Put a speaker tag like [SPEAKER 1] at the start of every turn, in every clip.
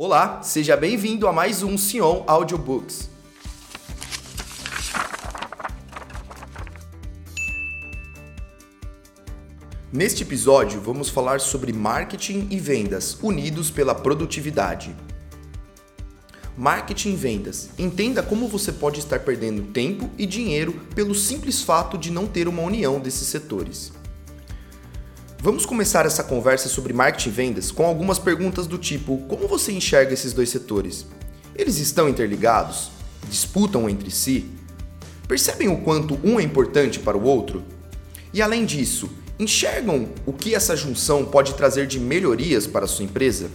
[SPEAKER 1] Olá, seja bem-vindo a mais um Sion Audiobooks. Neste episódio, vamos falar sobre marketing e vendas unidos pela produtividade. Marketing e vendas. Entenda como você pode estar perdendo tempo e dinheiro pelo simples fato de não ter uma união desses setores. Vamos começar essa conversa sobre marketing e vendas com algumas perguntas do tipo: como você enxerga esses dois setores? Eles estão interligados? Disputam entre si? Percebem o quanto um é importante para o outro? E além disso, enxergam o que essa junção pode trazer de melhorias para a sua empresa?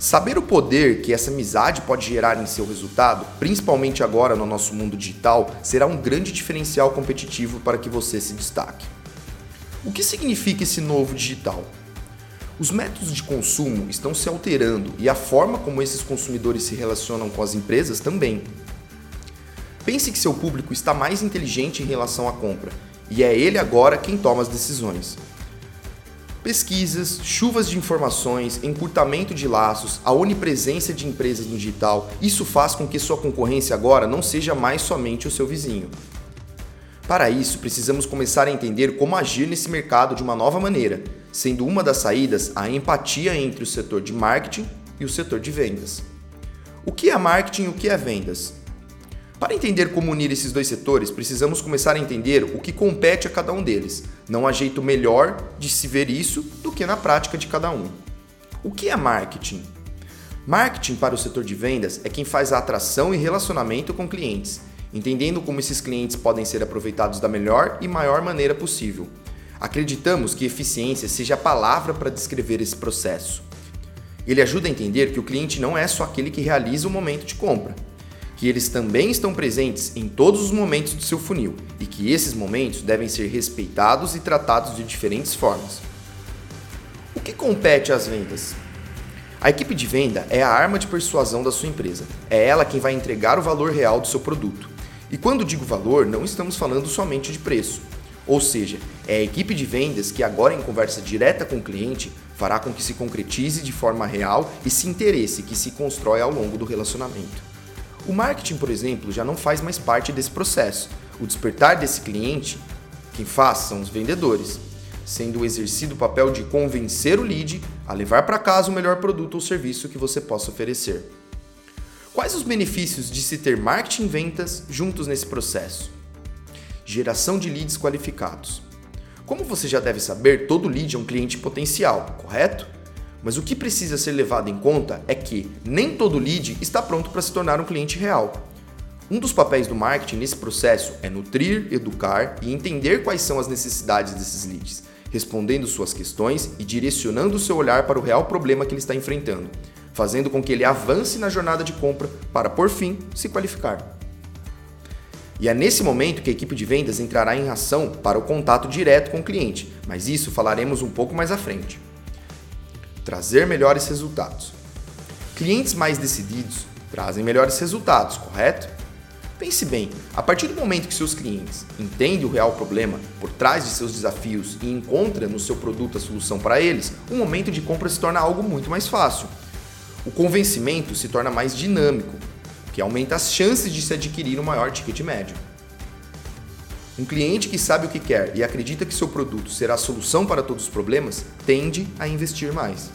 [SPEAKER 1] Saber o poder que essa amizade pode gerar em seu resultado, principalmente agora no nosso mundo digital, será um grande diferencial competitivo para que você se destaque. O que significa esse novo digital? Os métodos de consumo estão se alterando e a forma como esses consumidores se relacionam com as empresas também. Pense que seu público está mais inteligente em relação à compra e é ele agora quem toma as decisões. Pesquisas, chuvas de informações, encurtamento de laços, a onipresença de empresas no digital, isso faz com que sua concorrência agora não seja mais somente o seu vizinho. Para isso, precisamos começar a entender como agir nesse mercado de uma nova maneira, sendo uma das saídas a empatia entre o setor de marketing e o setor de vendas. O que é marketing e o que é vendas? Para entender como unir esses dois setores, precisamos começar a entender o que compete a cada um deles. Não há jeito melhor de se ver isso do que na prática de cada um. O que é marketing? Marketing para o setor de vendas é quem faz a atração e relacionamento com clientes entendendo como esses clientes podem ser aproveitados da melhor e maior maneira possível. Acreditamos que eficiência seja a palavra para descrever esse processo. Ele ajuda a entender que o cliente não é só aquele que realiza o momento de compra, que eles também estão presentes em todos os momentos do seu funil e que esses momentos devem ser respeitados e tratados de diferentes formas. O que compete às vendas? A equipe de venda é a arma de persuasão da sua empresa. É ela quem vai entregar o valor real do seu produto. E quando digo valor, não estamos falando somente de preço. Ou seja, é a equipe de vendas que agora em conversa direta com o cliente fará com que se concretize de forma real esse interesse que se constrói ao longo do relacionamento. O marketing, por exemplo, já não faz mais parte desse processo. O despertar desse cliente, quem faz são os vendedores, sendo exercido o papel de convencer o lead a levar para casa o melhor produto ou serviço que você possa oferecer. Quais os benefícios de se ter marketing e vendas juntos nesse processo? Geração de leads qualificados. Como você já deve saber, todo lead é um cliente potencial, correto? Mas o que precisa ser levado em conta é que nem todo lead está pronto para se tornar um cliente real. Um dos papéis do marketing nesse processo é nutrir, educar e entender quais são as necessidades desses leads, respondendo suas questões e direcionando o seu olhar para o real problema que ele está enfrentando, fazendo com que ele avance na jornada de compra para, por fim, se qualificar. E é nesse momento que a equipe de vendas entrará em ação para o contato direto com o cliente, mas isso falaremos um pouco mais à frente. Trazer melhores resultados. Clientes mais decididos trazem melhores resultados, correto? Pense bem, a partir do momento que seus clientes entendem o real problema por trás de seus desafios e encontram no seu produto a solução para eles, o momento de compra se torna algo muito mais fácil. O convencimento se torna mais dinâmico, que aumenta as chances de se adquirir um maior ticket médio. Um cliente que sabe o que quer e acredita que seu produto será a solução para todos os problemas tende a investir mais.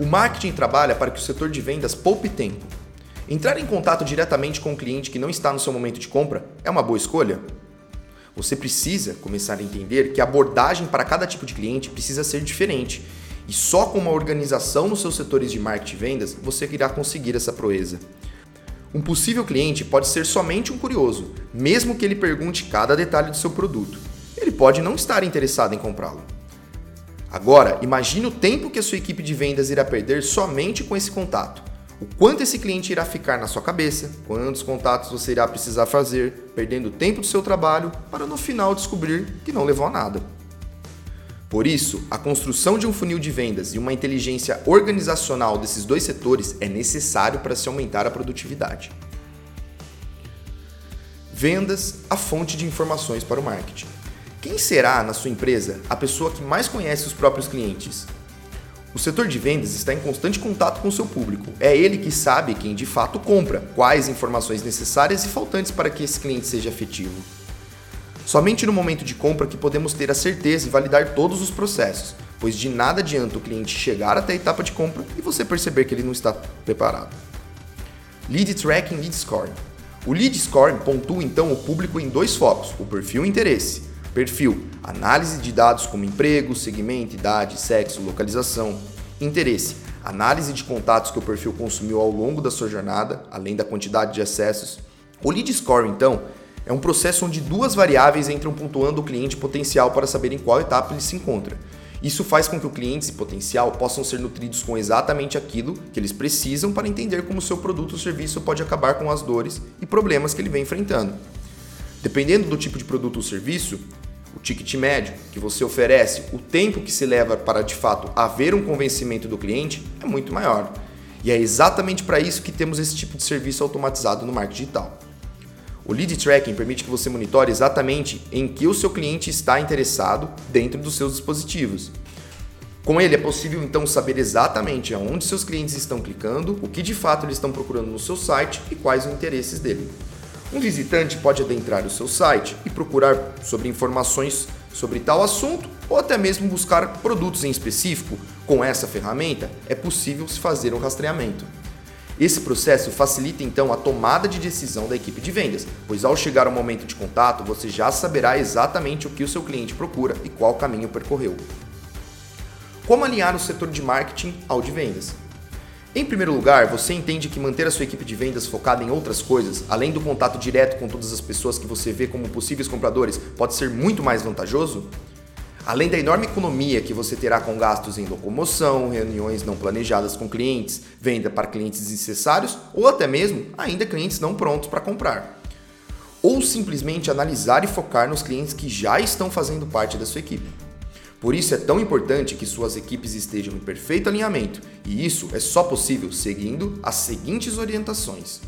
[SPEAKER 1] O marketing trabalha para que o setor de vendas poupe tempo. Entrar em contato diretamente com o cliente que não está no seu momento de compra é uma boa escolha? Você precisa começar a entender que a abordagem para cada tipo de cliente precisa ser diferente e só com uma organização nos seus setores de marketing e vendas você irá conseguir essa proeza. Um possível cliente pode ser somente um curioso, mesmo que ele pergunte cada detalhe do seu produto. Ele pode não estar interessado em comprá-lo. Agora, imagine o tempo que a sua equipe de vendas irá perder somente com esse contato. O quanto esse cliente irá ficar na sua cabeça, quantos contatos você irá precisar fazer, perdendo tempo do seu trabalho para no final descobrir que não levou a nada. Por isso, a construção de um funil de vendas e uma inteligência organizacional desses dois setores é necessário para se aumentar a produtividade. Vendas, a fonte de informações para o marketing. Quem será na sua empresa a pessoa que mais conhece os próprios clientes? O setor de vendas está em constante contato com o seu público. É ele que sabe quem de fato compra, quais informações necessárias e faltantes para que esse cliente seja efetivo. Somente no momento de compra que podemos ter a certeza e validar todos os processos, pois de nada adianta o cliente chegar até a etapa de compra e você perceber que ele não está preparado. Lead Tracking Lead Scoring. O Lead Scoring pontua então o público em dois focos: o perfil e interesse. Perfil: análise de dados como emprego, segmento, idade, sexo, localização. Interesse: análise de contatos que o perfil consumiu ao longo da sua jornada, além da quantidade de acessos. O Lead Scoring, então, é um processo onde duas variáveis entram pontuando o cliente potencial para saber em qual etapa ele se encontra. Isso faz com que o cliente e potencial possam ser nutridos com exatamente aquilo que eles precisam para entender como seu produto ou serviço pode acabar com as dores e problemas que ele vem enfrentando. Dependendo do tipo de produto ou serviço, o ticket médio que você oferece, o tempo que se leva para de fato haver um convencimento do cliente é muito maior. E é exatamente para isso que temos esse tipo de serviço automatizado no marketing digital. O lead tracking permite que você monitore exatamente em que o seu cliente está interessado dentro dos seus dispositivos. Com ele é possível então saber exatamente aonde seus clientes estão clicando, o que de fato eles estão procurando no seu site e quais os interesses dele. Um visitante pode adentrar o seu site e procurar sobre informações sobre tal assunto ou até mesmo buscar produtos em específico. Com essa ferramenta é possível se fazer um rastreamento. Esse processo facilita então a tomada de decisão da equipe de vendas, pois ao chegar ao momento de contato você já saberá exatamente o que o seu cliente procura e qual caminho percorreu. Como alinhar o setor de marketing ao de vendas? Em primeiro lugar, você entende que manter a sua equipe de vendas focada em outras coisas, além do contato direto com todas as pessoas que você vê como possíveis compradores, pode ser muito mais vantajoso? Além da enorme economia que você terá com gastos em locomoção, reuniões não planejadas com clientes, venda para clientes desnecessários ou até mesmo ainda clientes não prontos para comprar. Ou simplesmente analisar e focar nos clientes que já estão fazendo parte da sua equipe. Por isso é tão importante que suas equipes estejam em perfeito alinhamento, e isso é só possível seguindo as seguintes orientações.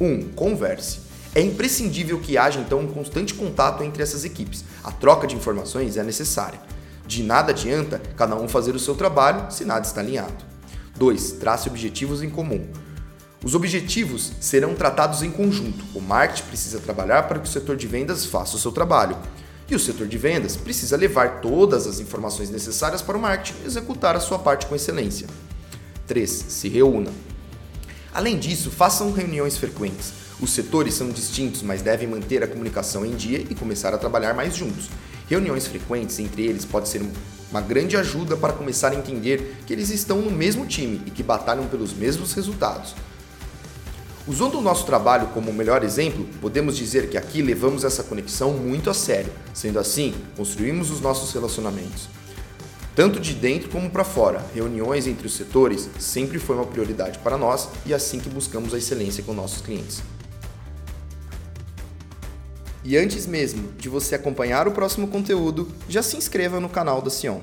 [SPEAKER 1] 1. Um, converse. É imprescindível que haja então um constante contato entre essas equipes. A troca de informações é necessária. De nada adianta cada um fazer o seu trabalho se nada está alinhado. 2. Trace objetivos em comum. Os objetivos serão tratados em conjunto. O marketing precisa trabalhar para que o setor de vendas faça o seu trabalho. E o setor de vendas precisa levar todas as informações necessárias para o marketing executar a sua parte com excelência. 3. Se reúna. Além disso, façam reuniões frequentes. Os setores são distintos, mas devem manter a comunicação em dia e começar a trabalhar mais juntos. Reuniões frequentes entre eles pode ser uma grande ajuda para começar a entender que eles estão no mesmo time e que batalham pelos mesmos resultados. Usando o nosso trabalho como o melhor exemplo, podemos dizer que aqui levamos essa conexão muito a sério. Sendo assim, construímos os nossos relacionamentos. Tanto de dentro como para fora, reuniões entre os setores sempre foi uma prioridade para nós e é assim que buscamos a excelência com nossos clientes. E antes mesmo de você acompanhar o próximo conteúdo, já se inscreva no canal da Sion.